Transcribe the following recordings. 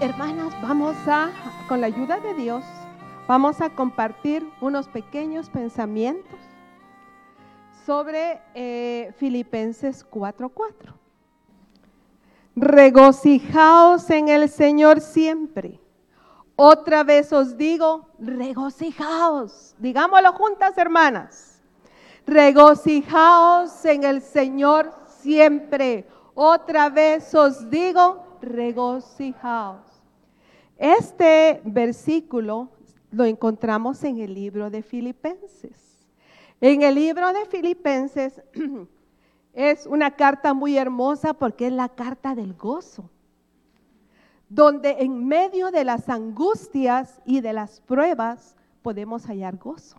Hermanas, vamos a, con la ayuda de Dios, vamos a compartir unos pequeños pensamientos sobre eh, Filipenses 4:4. Regocijaos en el Señor siempre. Otra vez os digo, regocijaos. Digámoslo juntas, hermanas. Regocijaos en el Señor siempre. Otra vez os digo, regocijaos. Este versículo lo encontramos en el libro de Filipenses. En el libro de Filipenses es una carta muy hermosa porque es la carta del gozo, donde en medio de las angustias y de las pruebas podemos hallar gozo.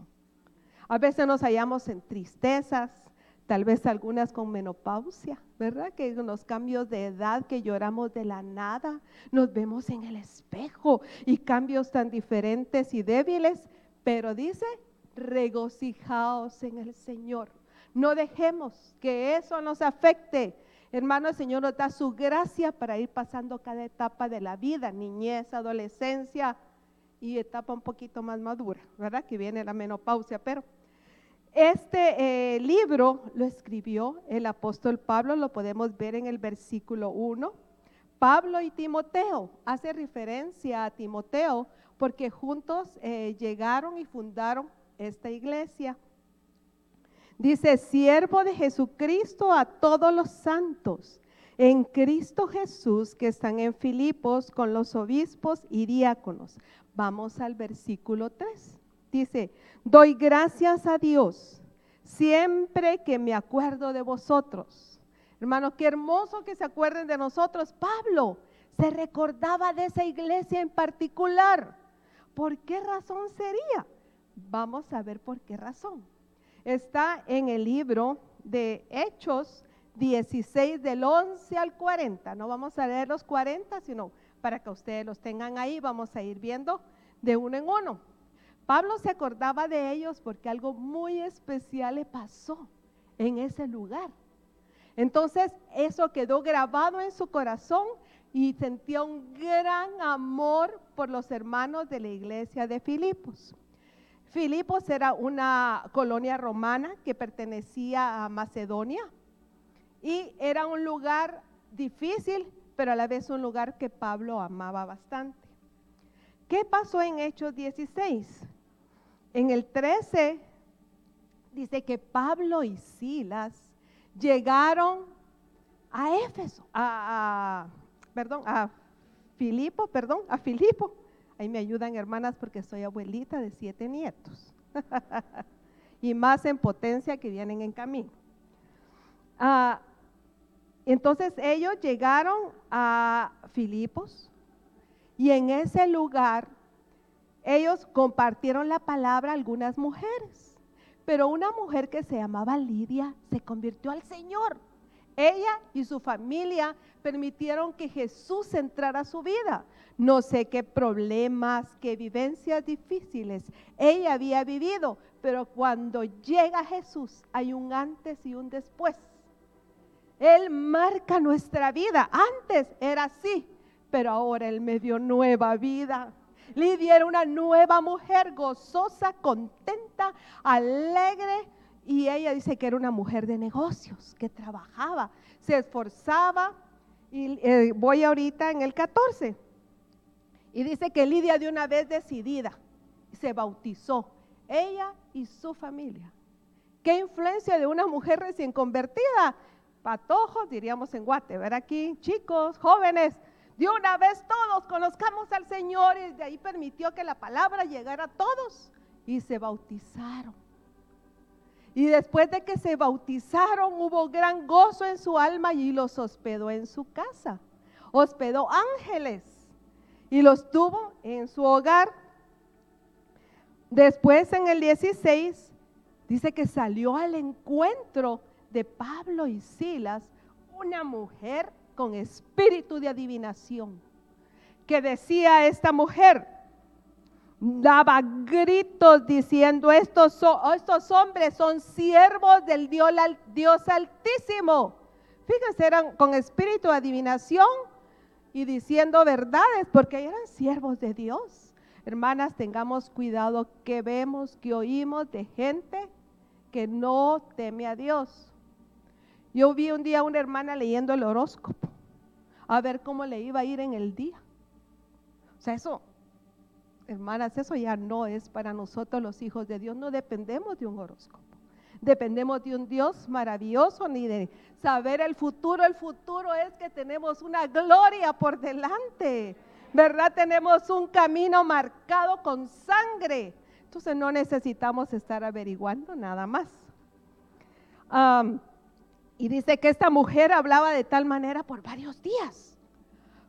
A veces nos hallamos en tristezas, tal vez algunas con menopausia, ¿verdad? Que los cambios de edad que lloramos de la nada, nos vemos en el espejo y cambios tan diferentes y débiles, pero dice, regocijaos en el Señor. No dejemos que eso nos afecte. Hermano, el Señor nos da su gracia para ir pasando cada etapa de la vida, niñez, adolescencia y etapa un poquito más madura, ¿verdad? Que viene la menopausia, pero este eh, libro lo escribió el apóstol Pablo, lo podemos ver en el versículo 1. Pablo y Timoteo, hace referencia a Timoteo porque juntos eh, llegaron y fundaron esta iglesia. Dice, siervo de Jesucristo a todos los santos en Cristo Jesús que están en Filipos con los obispos y diáconos. Vamos al versículo 3. Dice, doy gracias a Dios siempre que me acuerdo de vosotros. Hermanos, qué hermoso que se acuerden de nosotros. Pablo se recordaba de esa iglesia en particular. ¿Por qué razón sería? Vamos a ver por qué razón. Está en el libro de Hechos 16 del 11 al 40. No vamos a leer los 40, sino para que ustedes los tengan ahí. Vamos a ir viendo de uno en uno. Pablo se acordaba de ellos porque algo muy especial le pasó en ese lugar. Entonces eso quedó grabado en su corazón y sentía un gran amor por los hermanos de la iglesia de Filipos. Filipos era una colonia romana que pertenecía a Macedonia y era un lugar difícil, pero a la vez un lugar que Pablo amaba bastante. ¿Qué pasó en Hechos 16? En el 13 dice que Pablo y Silas llegaron a Éfeso, a, perdón, a Filipo, perdón, a Filipo. Ahí me ayudan hermanas porque soy abuelita de siete nietos. y más en potencia que vienen en camino. Ah, entonces ellos llegaron a Filipos y en ese lugar ellos compartieron la palabra algunas mujeres, pero una mujer que se llamaba Lidia se convirtió al Señor. Ella y su familia permitieron que Jesús entrara a su vida. No sé qué problemas, qué vivencias difíciles ella había vivido, pero cuando llega Jesús hay un antes y un después. Él marca nuestra vida. Antes era así, pero ahora Él me dio nueva vida. Lidia era una nueva mujer, gozosa, contenta, alegre. Y ella dice que era una mujer de negocios, que trabajaba, se esforzaba. Y eh, voy ahorita en el 14. Y dice que Lidia de una vez decidida se bautizó, ella y su familia. ¿Qué influencia de una mujer recién convertida? Patojos, diríamos en Guate, ver aquí, chicos, jóvenes, de una vez todos conozcamos al Señor y de ahí permitió que la palabra llegara a todos y se bautizaron. Y después de que se bautizaron hubo gran gozo en su alma y los hospedó en su casa. Hospedó ángeles y los tuvo en su hogar. Después en el 16 dice que salió al encuentro de Pablo y Silas una mujer con espíritu de adivinación, que decía esta mujer, daba gritos diciendo, estos, estos hombres son siervos del Dios, Dios Altísimo. Fíjense, eran con espíritu de adivinación y diciendo verdades, porque eran siervos de Dios. Hermanas, tengamos cuidado que vemos, que oímos de gente que no teme a Dios. Yo vi un día a una hermana leyendo el horóscopo, a ver cómo le iba a ir en el día. O sea, eso, hermanas, eso ya no es para nosotros los hijos de Dios, no dependemos de un horóscopo. Dependemos de un Dios maravilloso ni de saber el futuro. El futuro es que tenemos una gloria por delante. ¿Verdad? Tenemos un camino marcado con sangre. Entonces no necesitamos estar averiguando nada más. Y dice que esta mujer hablaba de tal manera por varios días.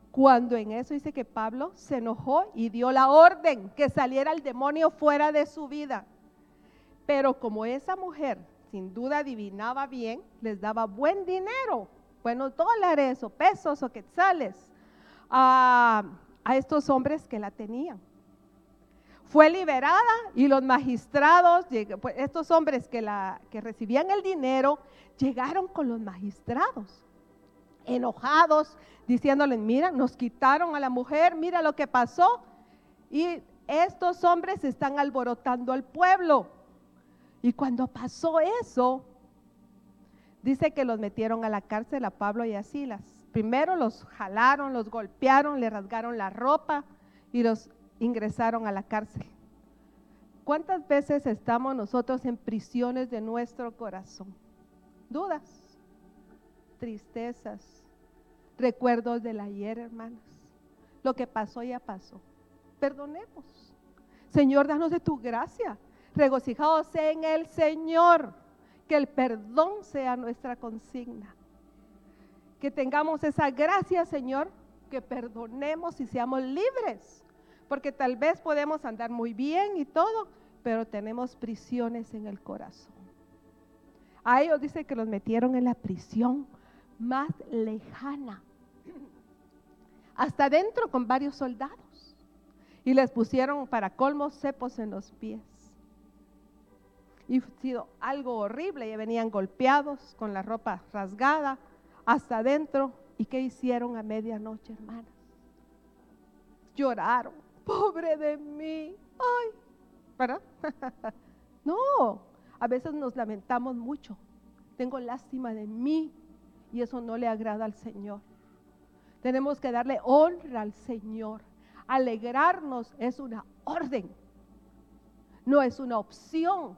Cuando en eso dice que Pablo se enojó y dio la orden que saliera el demonio fuera de su vida. Pero como esa mujer sin duda adivinaba bien, les daba buen dinero, buenos dólares o pesos o quetzales a, a estos hombres que la tenían. Fue liberada y los magistrados, pues, estos hombres que, recibían el dinero, llegaron con los magistrados, enojados, diciéndoles, mira, nos quitaron a la mujer, mira lo que pasó. Y estos hombres están alborotando al pueblo. Y cuando pasó eso, dice que los metieron a la cárcel a Pablo y a Silas. Primero los jalaron, los golpearon, le rasgaron la ropa y los ingresaron a la cárcel. ¿Cuántas veces estamos nosotros en prisiones de nuestro corazón? Dudas, tristezas, recuerdos del ayer, hermanos. Lo que pasó ya pasó. Perdonemos. Señor, danos de tu gracia regocijados en el Señor, que el perdón sea nuestra consigna. Que tengamos esa gracia, Señor, que perdonemos y seamos libres, porque tal vez podemos andar muy bien y todo, pero tenemos prisiones en el corazón. A ellos dice que los metieron en la prisión más lejana, hasta adentro con varios soldados, y les pusieron para colmos cepos en los pies y sido algo horrible. Ya venían golpeados con la ropa rasgada hasta adentro. ¿Y qué hicieron a medianoche, hermanas? Lloraron. Pobre de mí. Ay, ¿verdad? no, a veces nos lamentamos mucho. Tengo lástima de mí y eso no le agrada al Señor. Tenemos que darle honra al Señor. Alegrarnos es una orden, no es una opción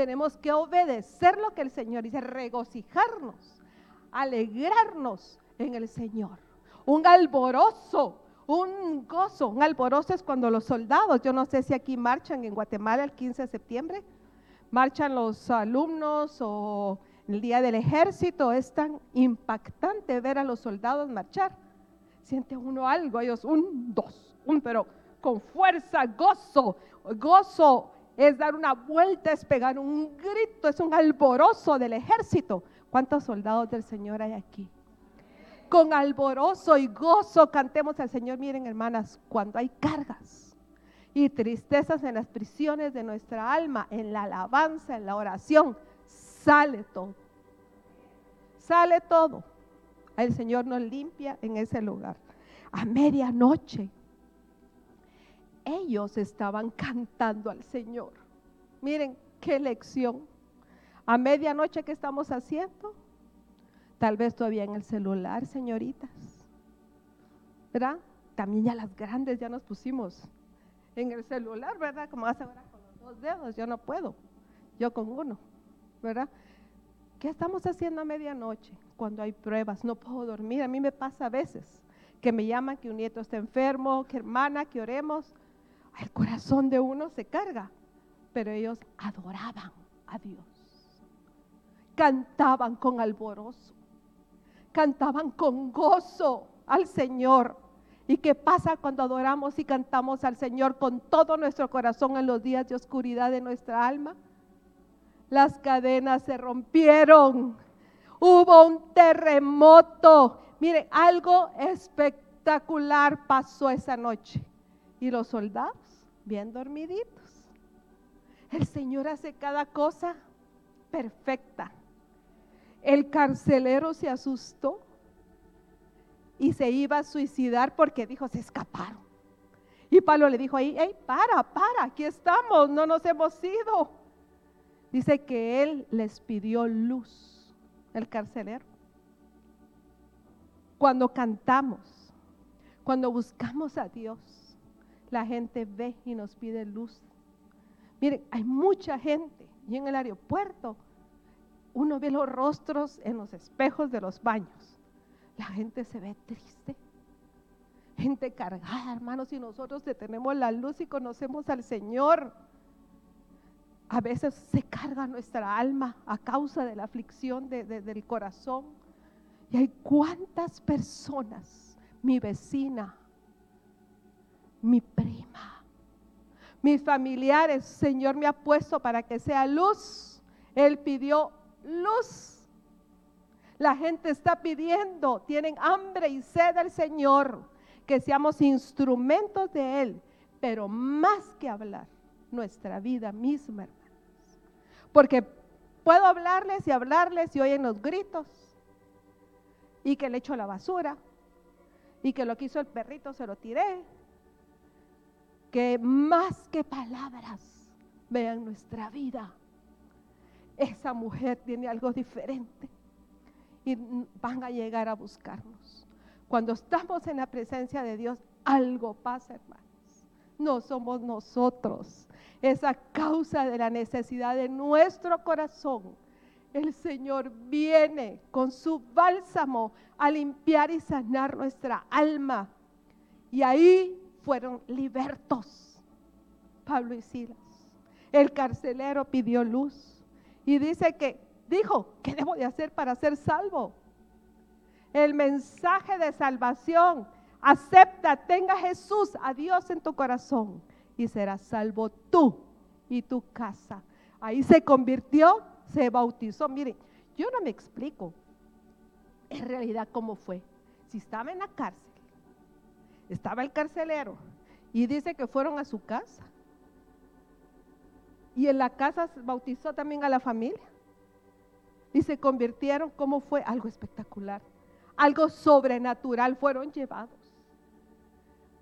tenemos que obedecer lo que el Señor dice, regocijarnos, alegrarnos en el Señor. Un alborozo, un gozo. Un alborozo es cuando los soldados, yo no sé si aquí marchan en Guatemala el 15 de septiembre, marchan los alumnos o el día del ejército, es tan impactante ver a los soldados marchar. Siente uno algo, ellos un, dos, un, pero con fuerza, gozo, gozo es dar una vuelta, es pegar un grito, es un alborozo del ejército. ¿Cuántos soldados del Señor hay aquí? Con alborozo y gozo cantemos al Señor. Miren, hermanas, cuando hay cargas y tristezas en las prisiones de nuestra alma, en la alabanza, en la oración, sale todo. Sale todo. El Señor nos limpia en ese lugar. A medianoche ellos estaban cantando al Señor. Miren qué lección. A medianoche, ¿qué estamos haciendo? Tal vez todavía en el celular, señoritas. ¿Verdad? También ya las grandes ya nos pusimos en el celular, ¿verdad? Como hace ahora con los dos dedos, yo no puedo. Yo con uno, ¿verdad? ¿Qué estamos haciendo a medianoche cuando hay pruebas? No puedo dormir. A mí me pasa a veces que me llaman que un nieto está enfermo, que hermana, que oremos el corazón de uno se carga, pero ellos adoraban a Dios. Cantaban con alborozo, cantaban con gozo al Señor. ¿Y qué pasa cuando adoramos y cantamos al Señor con todo nuestro corazón en los días de oscuridad de nuestra alma? Las cadenas se rompieron. Hubo un terremoto. Mire, algo espectacular pasó esa noche. Y los soldados, bien dormiditos. El Señor hace cada cosa perfecta. El carcelero se asustó. y se iba a suicidar porque dijo, se escaparon. Y Pablo le dijo ahí, hey, para, para, aquí estamos, no nos hemos ido. Dice que él les pidió luz, el carcelero. Cuando cantamos, cuando buscamos a Dios, la gente ve y nos pide luz. Miren, hay mucha gente y en el aeropuerto uno ve los rostros en los espejos de los baños. La gente se ve triste, gente cargada, hermanos, y nosotros tenemos la luz y conocemos al Señor. A veces se carga nuestra alma a causa de la aflicción del corazón. Y hay cuántas personas, mi vecina, mi prima, mis familiares, Señor me ha puesto para que sea luz. Él pidió luz. La gente está pidiendo, tienen hambre y sed del Señor, que seamos instrumentos de Él, pero más que hablar, nuestra vida misma, hermanos. Porque puedo hablarles y hablarles y oyen los gritos, y que le echo la basura, y que lo que hizo el perrito se lo tiré, que más que palabras vean nuestra vida esa mujer tiene algo diferente y van a llegar a buscarnos. Cuando estamos en la presencia de Dios, algo pasa, hermanos. No somos nosotros. Esa causa de la necesidad de nuestro corazón. El Señor viene con su bálsamo a limpiar y sanar nuestra alma. Y ahí fueron libertos Pablo y Silas. El carcelero pidió luz. Y dice que dijo, ¿qué debo de hacer para ser salvo? El mensaje de salvación, acepta, tenga Jesús, a Dios en tu corazón y serás salvo tú y tu casa. Ahí se convirtió, se bautizó. Miren, yo no me explico en realidad cómo fue. Si estaba en la cárcel, estaba el carcelero y dice que fueron a su casa y en la casa bautizó también a la familia. Y se convirtieron, ¿cómo fue? Algo espectacular. Algo sobrenatural fueron llevados.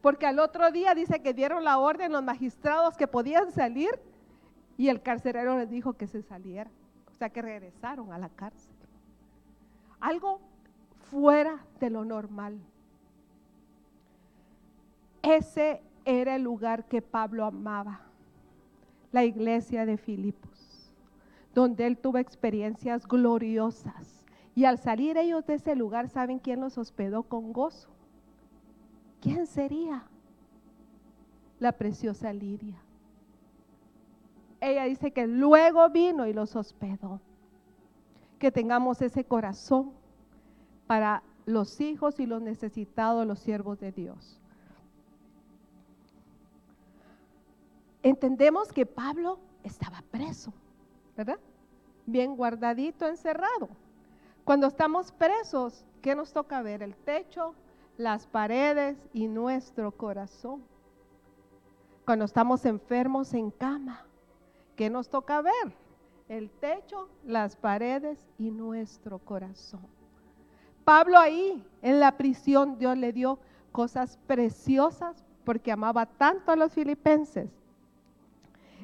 Porque al otro día dice que dieron la orden los magistrados que podían salir y el carcelero les dijo que se salieran. O sea que regresaron a la cárcel. Algo fuera de lo normal. Ese era el lugar que Pablo amaba la iglesia de Filipos, donde él tuvo experiencias gloriosas. Y al salir ellos de ese lugar, ¿saben quién los hospedó con gozo? ¿Quién sería? La preciosa Lidia. Ella dice que luego vino y los hospedó. Que tengamos ese corazón para los hijos y los necesitados, los siervos de Dios. Entendemos que Pablo estaba preso, ¿verdad? Bien guardadito, encerrado. Cuando estamos presos, ¿qué nos toca ver? El techo, las paredes y nuestro corazón. Cuando estamos enfermos en cama, ¿qué nos toca ver? El techo, las paredes y nuestro corazón. Pablo ahí en la prisión, Dios le dio cosas preciosas porque amaba tanto a los filipenses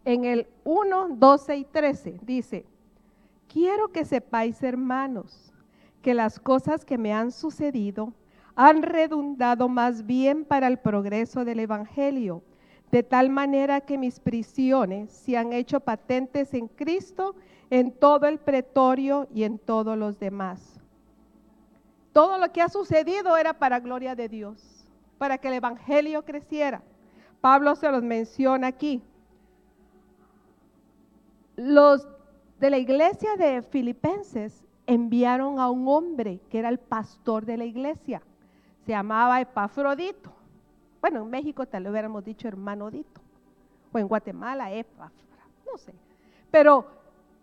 en el 1, 12 y 13 dice, quiero que sepáis, hermanos, que las cosas que me han sucedido han redundado más bien para el progreso del Evangelio, de tal manera que mis prisiones se han hecho patentes en Cristo, en todo el pretorio y en todos los demás. Todo lo que ha sucedido era para gloria de Dios, para que el Evangelio creciera. Pablo se los menciona aquí los de la iglesia de Filipenses enviaron a un hombre que era el pastor de la iglesia. Se llamaba Epafrodito. Bueno, en México tal vez hubiéramos dicho hermanodito. O en Guatemala, Epafra, no sé. Pero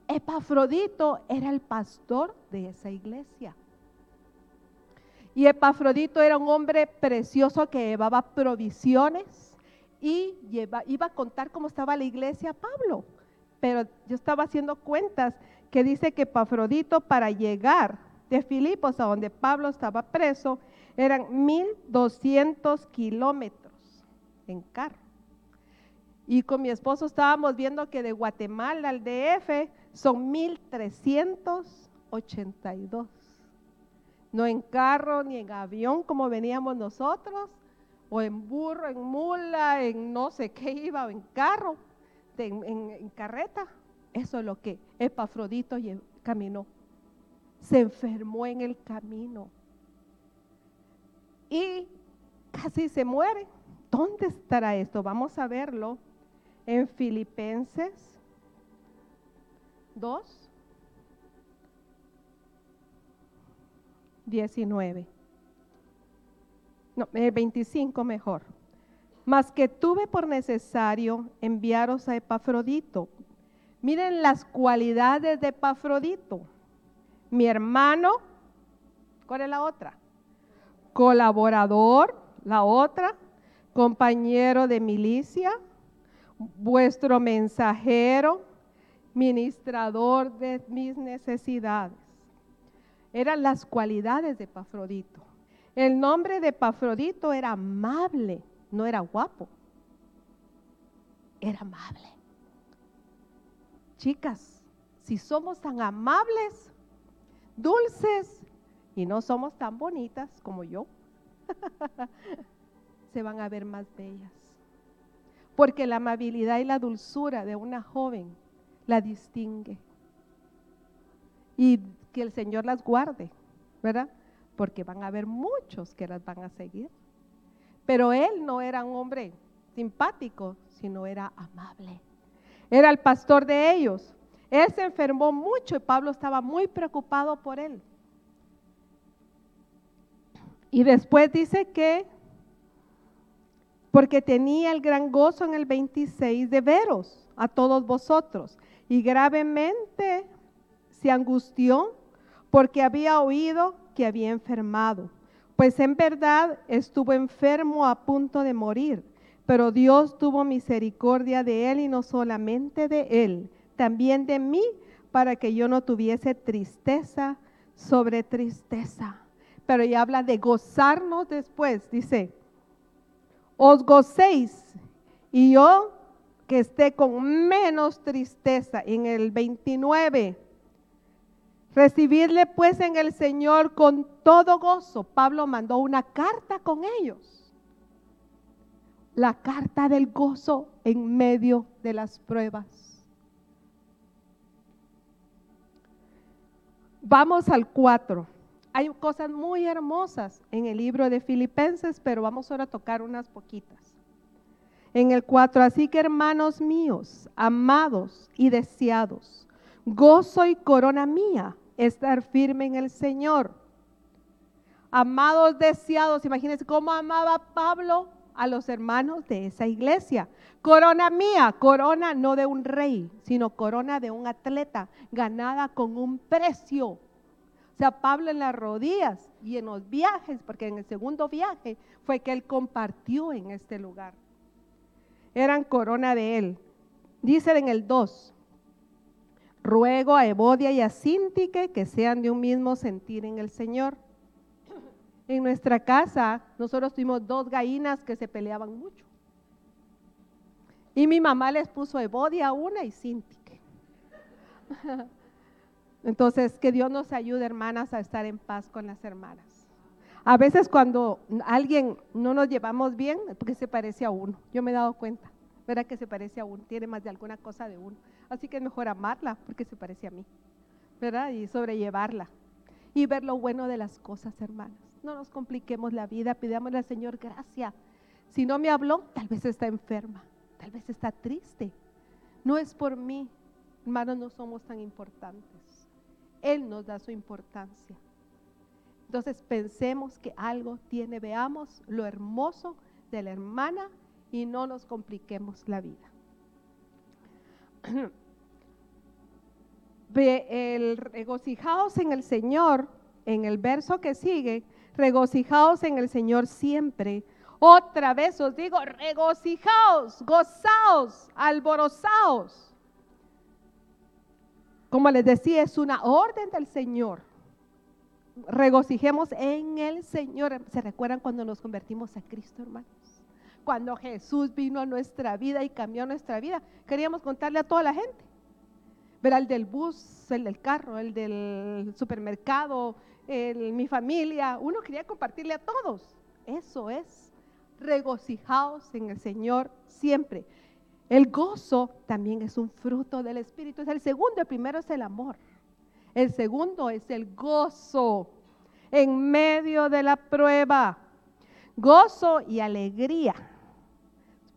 Epafrodito era el pastor de esa iglesia. Y Epafrodito era un hombre precioso que llevaba provisiones y iba a contar cómo estaba la iglesia Pablo pero yo estaba haciendo cuentas que dice que Pafrodito para llegar de Filipos a donde Pablo estaba preso, eran 1200 kilómetros en carro. Y con mi esposo estábamos viendo que de Guatemala al DF son 1382. No en carro ni en avión como veníamos nosotros, o en burro, en mula, en no sé qué iba, o en carro, en, carreta. Eso es lo que Epafrodito caminó. Se enfermó en el camino. Y casi se muere. ¿Dónde estará esto? Vamos a verlo en Filipenses 2, 19. No, el 25 mejor. Mas que tuve por necesario enviaros a Epafrodito. Miren las cualidades de Epafrodito. Mi hermano, ¿cuál es la otra? Colaborador, la otra, compañero de milicia, vuestro mensajero, ministrador de mis necesidades. Eran las cualidades de Epafrodito. El nombre de Epafrodito era amable, no era guapo. Era amable. Chicas, si somos tan amables, dulces y no somos tan bonitas como yo, se van a ver más bellas porque la amabilidad y la dulzura de una joven la distingue. Y que el Señor las guarde, ¿verdad? Porque van a haber muchos que las van a seguir. Pero él no era un hombre simpático, sino era amable. Era el pastor de ellos. Él se enfermó mucho y Pablo estaba muy preocupado por él. Y después dice que porque tenía el gran gozo en el 26 de veros a todos vosotros. Y gravemente se angustió porque había oído que había enfermado. Pues en verdad estuvo enfermo a punto de morir, pero Dios tuvo misericordia de él y no solamente de él, también de mí, para que yo no tuviese tristeza sobre tristeza. Pero ya habla de gozarnos después, dice, os gocéis y yo que esté con menos tristeza. En el 29, recibirle pues en el Señor con todo gozo. Pablo mandó una carta con ellos. La carta del gozo en medio de las pruebas. Vamos al 4 hay cosas muy hermosas en el libro de Filipenses, pero vamos ahora a tocar unas poquitas. En el 4, así que hermanos míos, amados y deseados, gozo y corona mía, estar firme en el Señor. Amados deseados, imagínense cómo amaba Pablo a los hermanos de esa iglesia. Corona mía, corona no de un rey, sino corona de un atleta, ganada con un precio sea, Pablo en las rodillas y en los viajes, porque en el segundo viaje fue que él compartió en este lugar. Eran corona de él. Dice en el 2, ruego a Evodia y a Sintique que sean de un mismo sentir en el Señor. En nuestra casa nosotros tuvimos dos gallinas que se peleaban mucho. Y mi mamá les puso Evodia a una y Sintique. Entonces, que Dios nos ayude, hermanas, a estar en paz con las hermanas. A veces cuando alguien no nos llevamos bien, porque se parece a uno. Yo me he dado cuenta, ¿verdad? Que se parece a uno, tiene más de alguna cosa de uno. Así que es mejor amarla porque se parece a mí, ¿verdad? Y sobrellevarla. Y ver lo bueno de las cosas, hermanas. No nos compliquemos la vida, pidámosle al Señor gracia. Si no me habló, tal vez está enferma, tal vez está triste. No es por mí, hermanos, no somos tan importantes. Él nos da su importancia. Entonces pensemos que algo tiene, veamos lo hermoso de la hermana y no nos compliquemos la vida. Regocijaos en el Señor, en el verso que sigue, regocijaos en el Señor siempre. Otra vez os digo, regocijaos, gozaos, alborozaos. Como les decía, es una orden del Señor. regocijemos en el Señor. ¿Se recuerdan cuando nos convertimos a Cristo, hermanos? Cuando Jesús vino a nuestra vida y cambió nuestra vida, queríamos contarle a toda la gente. Ver al del bus, el del carro, el del supermercado, el, mi familia. Uno quería compartirle a todos. Eso es regocijaos en el Señor siempre. El gozo también es un fruto del Espíritu. Es el segundo, el primero es el amor. El segundo es el gozo en medio de la prueba. Gozo y alegría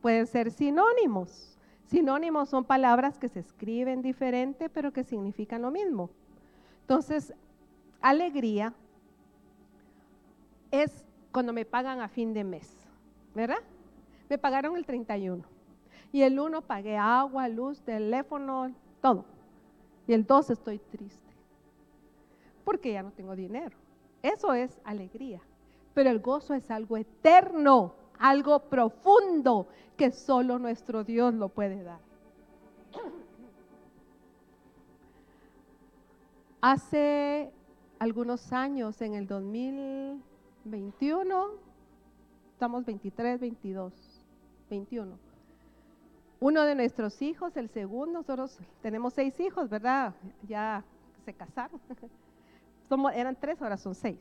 pueden ser sinónimos. Sinónimos son palabras que se escriben diferente, pero que significan lo mismo. Entonces, alegría es cuando me pagan a fin de mes, ¿verdad? Me pagaron el 31. Y el uno pagué agua, luz, teléfono, todo. Y el dos estoy triste. Porque ya no tengo dinero. Eso es alegría. Pero el gozo es algo eterno, algo profundo que solo nuestro Dios lo puede dar. Hace algunos años, en el 2021, estamos 23, 22, 21 uno de nuestros hijos, el segundo, nosotros tenemos seis hijos, ¿verdad? Ya se casaron. Somos, eran tres, ahora son seis.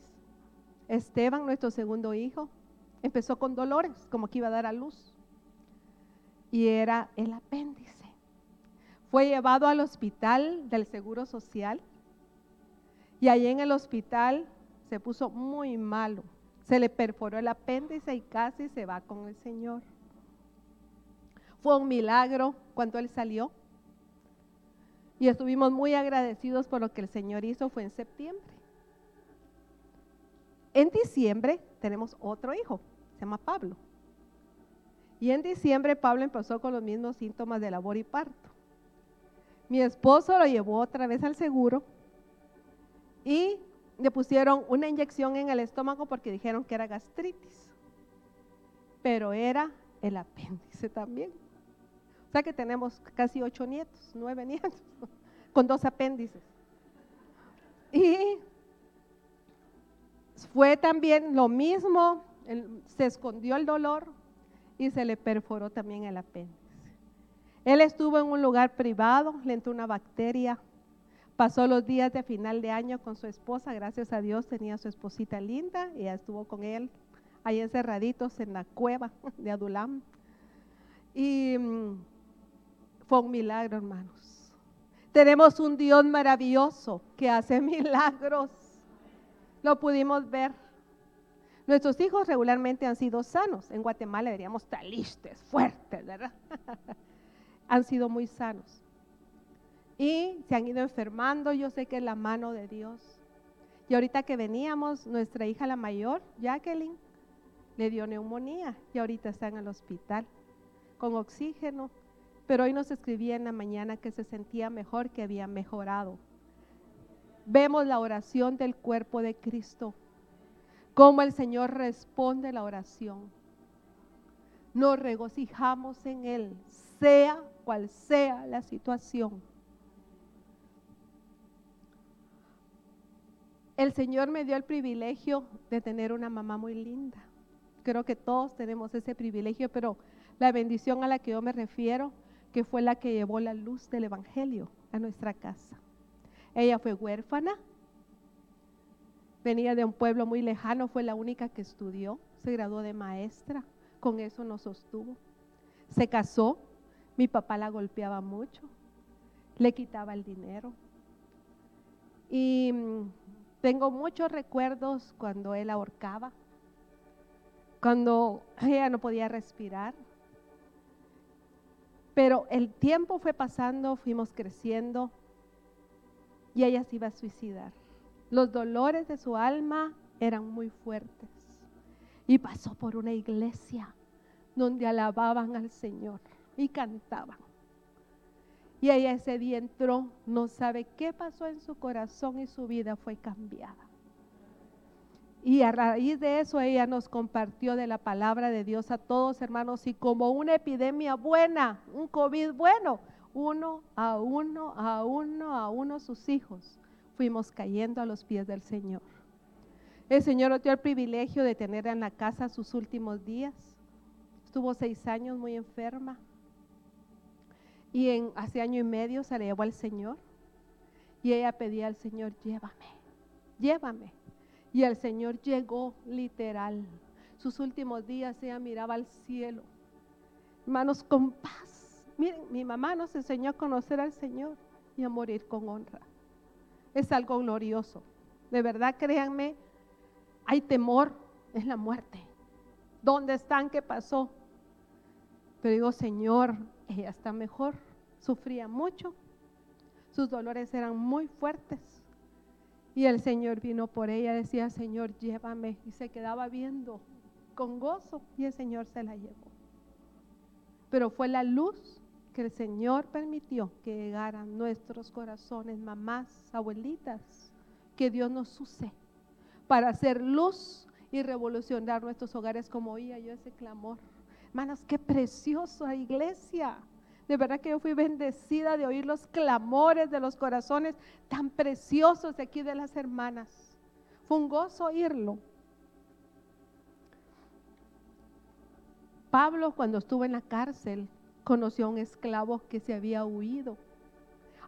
Esteban, nuestro segundo hijo, empezó con dolores, como que iba a dar a luz. Y era el apéndice. Fue llevado al hospital del Seguro Social. Y allí en el hospital se puso muy malo. Se le perforó el apéndice y casi se va con el Señor. Fue un milagro cuando Él salió. Y estuvimos muy agradecidos por lo que el Señor hizo, fue en septiembre. En diciembre tenemos otro hijo, se llama Pablo. Y en diciembre Pablo empezó con los mismos síntomas de labor y parto. Mi esposo lo llevó otra vez al seguro y le pusieron una inyección en el estómago porque dijeron que era gastritis. Pero era el apéndice también sea que tenemos casi ocho nietos, nueve nietos, con dos apéndices. Y fue también lo mismo, se escondió el dolor y se le perforó también el apéndice. Él estuvo en un lugar privado, le entró una bacteria, pasó los días de final de año con su esposa, gracias a Dios tenía su esposita linda, y ella estuvo con él ahí encerraditos en la cueva de Adulam. Y mm, fue un milagro, hermanos. Tenemos un Dios maravilloso que hace milagros. Lo pudimos ver. Nuestros hijos regularmente han sido sanos. En Guatemala diríamos talistes, fuertes, ¿verdad? han sido muy sanos. Y se han ido enfermando. Yo sé que es la mano de Dios. Y ahorita que veníamos, nuestra hija la mayor, Jacqueline, le dio neumonía y ahorita está en el hospital con oxígeno pero hoy nos escribía en la mañana que se sentía mejor, que había mejorado. Vemos la oración del cuerpo de Cristo, cómo el Señor responde la oración. Nos regocijamos en Él, sea cual sea la situación. El Señor me dio el privilegio de tener una mamá muy linda. Creo que todos tenemos ese privilegio, pero la bendición a la que yo me refiero que fue la que llevó la luz del Evangelio a nuestra casa. Ella fue huérfana, venía de un pueblo muy lejano, fue la única que estudió, se graduó de maestra, con eso nos sostuvo. Se casó, mi papá la golpeaba mucho, le quitaba el dinero. Y mm, tengo muchos recuerdos cuando él ahorcaba, cuando ella no podía respirar, pero el tiempo fue pasando, fuimos creciendo y ella se iba a suicidar. Los dolores de su alma eran muy fuertes. Y pasó por una iglesia donde alababan al Señor y cantaban. Y ella ese día entró, no sabe qué pasó en su corazón y su vida fue cambiada. Y a raíz de eso ella nos compartió de la palabra de Dios a todos hermanos y como una epidemia buena, un COVID bueno, uno a uno, a uno, a uno sus hijos, fuimos cayendo a los pies del Señor. El Señor nos dio el privilegio de tener en la casa sus últimos días. Estuvo seis años muy enferma. Y en, hace año y medio se le llevó al Señor. Y ella pedía al Señor, llévame, llévame. Y el Señor llegó literal. Sus últimos días ella miraba al cielo. Hermanos, con paz. Miren, mi mamá nos enseñó a conocer al Señor y a morir con honra. Es algo glorioso. De verdad, créanme, hay temor en la muerte. ¿Dónde están? ¿Qué pasó? Pero digo, Señor, ella está mejor. Sufría mucho. Sus dolores eran muy fuertes. Y el Señor vino por ella, decía, Señor, llévame. Y se quedaba viendo con gozo y el Señor se la llevó. Pero fue la luz que el Señor permitió que llegaran nuestros corazones, mamás, abuelitas, que Dios nos use para hacer luz y revolucionar nuestros hogares como oía yo ese clamor. Hermanas, qué preciosa iglesia. De verdad que yo fui bendecida de oír los clamores de los corazones tan preciosos de aquí de las hermanas. Fue un gozo oírlo. Pablo cuando estuvo en la cárcel conoció a un esclavo que se había huido.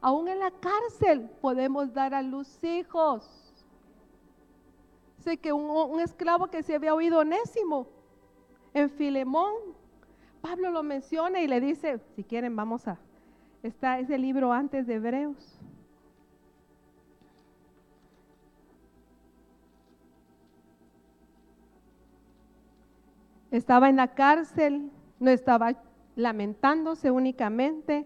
Aún en la cárcel podemos dar a luz hijos. Sé que un, esclavo que se había huido onésimo en Filemón, Pablo lo menciona y le dice, si quieren vamos a, está ese libro antes de Hebreos. estaba en la cárcel, no estaba lamentándose únicamente.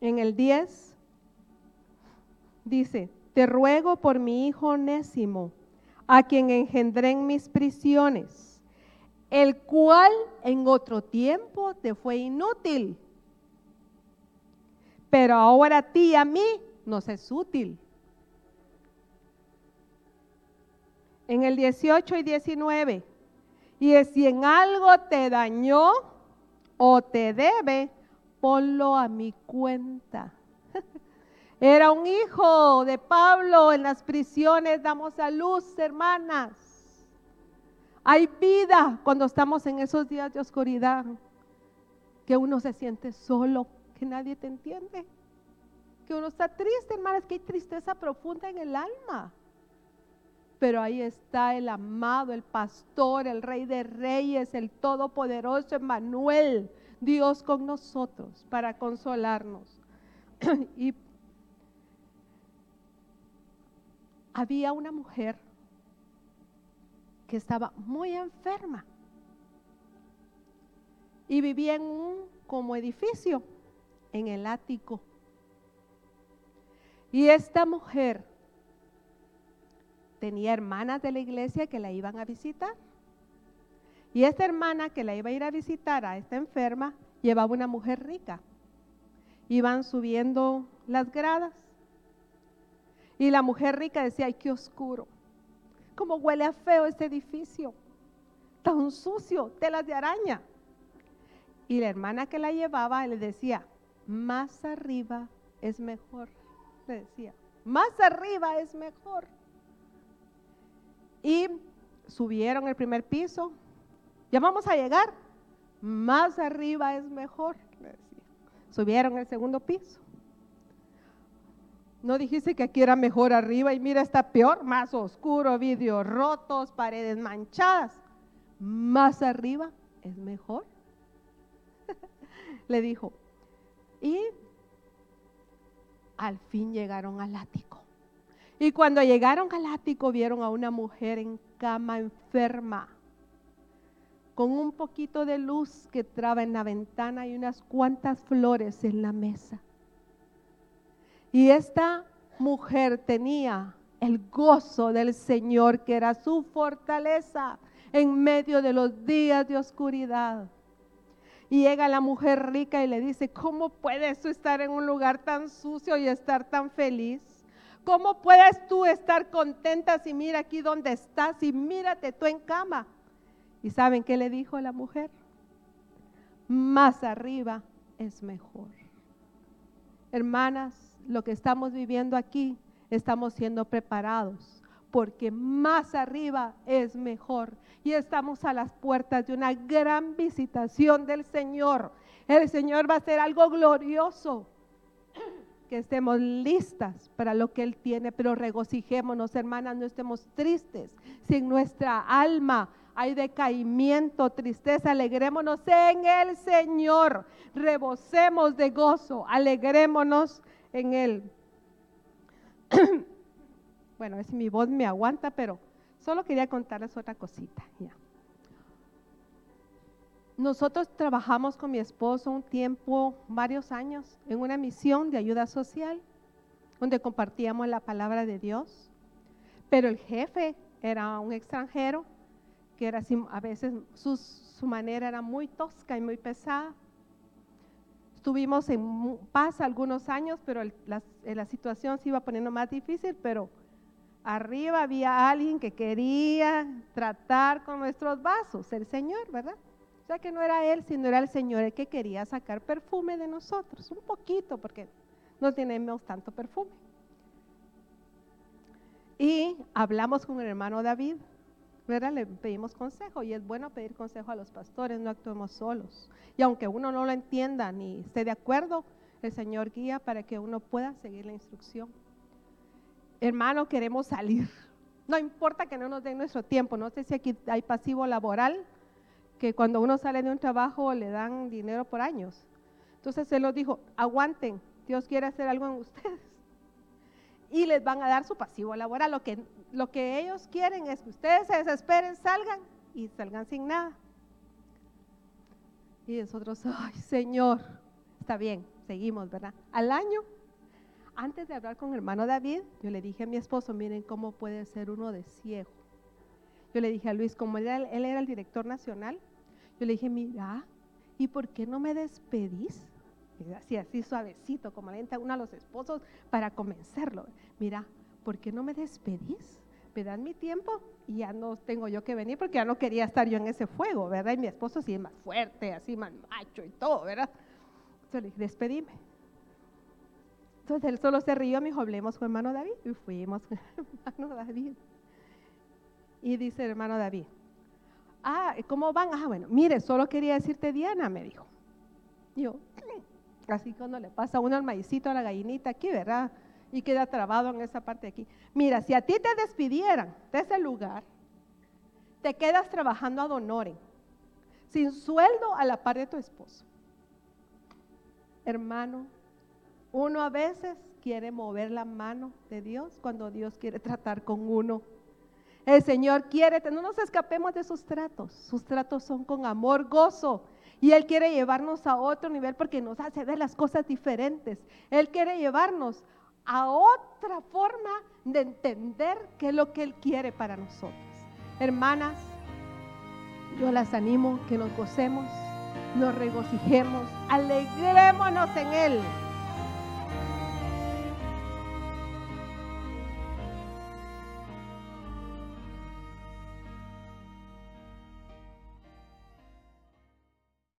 En el 10 dice, te ruego por mi hijo onésimo, a quien engendré en mis prisiones, el cual en otro tiempo te fue inútil, pero ahora a ti y a mí nos es útil en el 18 y 19. Y si en algo te dañó o te debe, ponlo a mi cuenta. Era un hijo de Pablo en las prisiones, damos a luz, hermanas. Hay vida cuando estamos en esos días de oscuridad, que uno se siente solo, que nadie te entiende, que uno está triste, hermanas, que hay tristeza profunda en el alma pero ahí está el amado, el pastor, el rey de reyes, el todopoderoso Emmanuel, Dios con nosotros para consolarnos. y había una mujer que estaba muy enferma y vivía en un como edificio en el ático. Y esta mujer tenía hermanas de la iglesia que la iban a visitar. Y esta hermana que la iba a ir a visitar a esta enferma llevaba una mujer rica. Iban subiendo las gradas. Y la mujer rica decía, ay, qué oscuro. Cómo huele a feo este edificio. Tan sucio, telas de araña. Y la hermana que la llevaba le decía, más arriba es mejor. Le decía, más arriba es mejor. Y subieron el primer piso. Ya vamos a llegar. Más arriba es mejor. Subieron el segundo piso. No dijiste que aquí era mejor arriba y mira, está peor, más oscuro, vidrios rotos, paredes manchadas. Más arriba es mejor. Le dijo. Y al fin llegaron al ático. Y cuando llegaron al ático vieron a una mujer en cama enferma, con un poquito de luz que traba en la ventana y unas cuantas flores en la mesa. Y esta mujer tenía el gozo del Señor, que era su fortaleza en medio de los días de oscuridad. Y llega la mujer rica y le dice, ¿cómo puedes estar en un lugar tan sucio y estar tan feliz? ¿Cómo puedes tú estar contenta si mira aquí donde estás y mírate tú en cama? ¿Y saben qué le dijo la mujer? Más arriba es mejor. Hermanas, lo que estamos viviendo aquí estamos siendo preparados porque más arriba es mejor. Y estamos a las puertas de una gran visitación del Señor. El Señor va a hacer algo glorioso. Que estemos listas para lo que Él tiene, pero regocijémonos, hermanas, no estemos tristes. Si en nuestra alma hay decaimiento, tristeza, alegrémonos en el Señor. Rebosemos de gozo, alegrémonos en Él. bueno, es mi voz me aguanta, pero solo quería contarles otra cosita. Nosotros trabajamos con mi esposo un tiempo, varios años, en una misión de ayuda social, donde compartíamos la palabra de Dios. Pero el jefe era un extranjero, que era a veces su, manera era muy tosca y muy pesada. Estuvimos en paz algunos años, pero la, la situación se iba poniendo más difícil, pero arriba había alguien que quería tratar con nuestros vasos, el Señor, ¿verdad? O sea que no era Él, sino era el Señor el que quería sacar perfume de nosotros, un poquito, porque no tenemos tanto perfume. Y hablamos con el hermano David, ¿verdad? Le pedimos consejo y es bueno pedir consejo a los pastores, no actuemos solos. Y aunque uno no lo entienda ni esté de acuerdo, el Señor guía para que uno pueda seguir la instrucción. Hermano, queremos salir. No importa que no nos den nuestro tiempo. No sé si aquí hay pasivo laboral, que cuando uno sale de un trabajo le dan dinero por años. Entonces Él nos dijo, aguanten, Dios quiere hacer algo en ustedes. Y les van a dar su pasivo laboral. Lo que, lo que ellos quieren es que ustedes se desesperen, salgan y salgan sin nada. Y nosotros, ay Señor, está bien, seguimos, ¿verdad? Al año, antes de hablar con el hermano David, yo le dije a mi esposo, miren cómo puede ser uno de ciego. Yo le dije a Luis, como él era el director nacional, yo le dije, mira, ¿y por qué no me despedís? Así, así suavecito, como le entra uno a los esposos para convencerlo. Mira, ¿por qué no me despedís? Me dan mi tiempo y ya no tengo yo que venir porque ya no quería estar yo en ese fuego, ¿verdad? Y mi esposo sí es más fuerte, así más macho y todo, ¿verdad? Entonces le dije, despedime. Entonces él solo se rió, me dijo, hablemos con hermano David. Y fuimos con hermano David. Y dice hermano David, ah, ¿cómo van? Ah, bueno, mire, solo quería decirte Diana, me dijo. yo, así cuando le pasa uno al maicito a la gallinita aquí, ¿verdad? Y queda trabado en esa parte de aquí. Mira, si a ti te despidieran de ese lugar, te quedas trabajando a donore, sin sueldo a la par de tu esposo. Hermano, uno a veces quiere mover la mano de Dios cuando Dios quiere tratar con uno. El Señor quiere, no nos escapemos de sus tratos. Sus tratos son con amor, gozo. Y Él quiere llevarnos a otro nivel porque nos hace ver las cosas diferentes. Él quiere llevarnos a otra forma de entender qué es lo que Él quiere para nosotros. Hermanas, yo las animo que nos gocemos, nos regocijemos, alegrémonos en Él